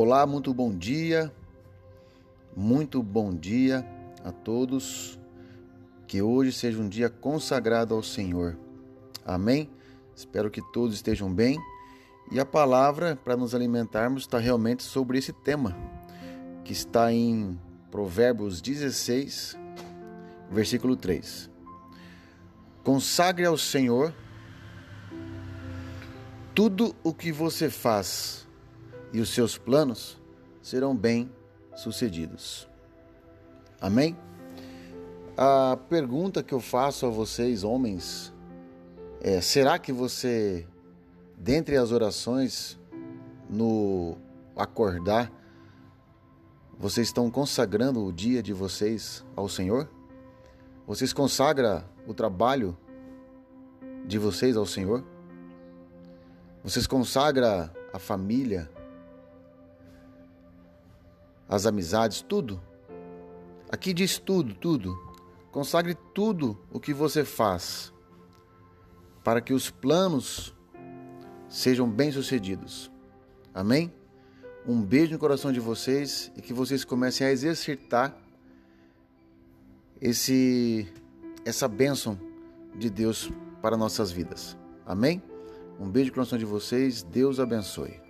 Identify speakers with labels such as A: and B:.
A: Olá, muito bom dia, muito bom dia a todos. Que hoje seja um dia consagrado ao Senhor. Amém? Espero que todos estejam bem. E a palavra para nos alimentarmos está realmente sobre esse tema, que está em Provérbios 16, versículo 3. Consagre ao Senhor tudo o que você faz e os seus planos serão bem sucedidos. Amém? A pergunta que eu faço a vocês, homens, é: será que você, dentre as orações, no acordar, vocês estão consagrando o dia de vocês ao Senhor? Vocês consagram o trabalho de vocês ao Senhor? Vocês consagram a família, as amizades, tudo. Aqui diz tudo, tudo. Consagre tudo o que você faz para que os planos sejam bem-sucedidos. Amém? Um beijo no coração de vocês e que vocês comecem a exercitar esse essa bênção de Deus para nossas vidas. Amém? Um beijo no coração de vocês. Deus abençoe.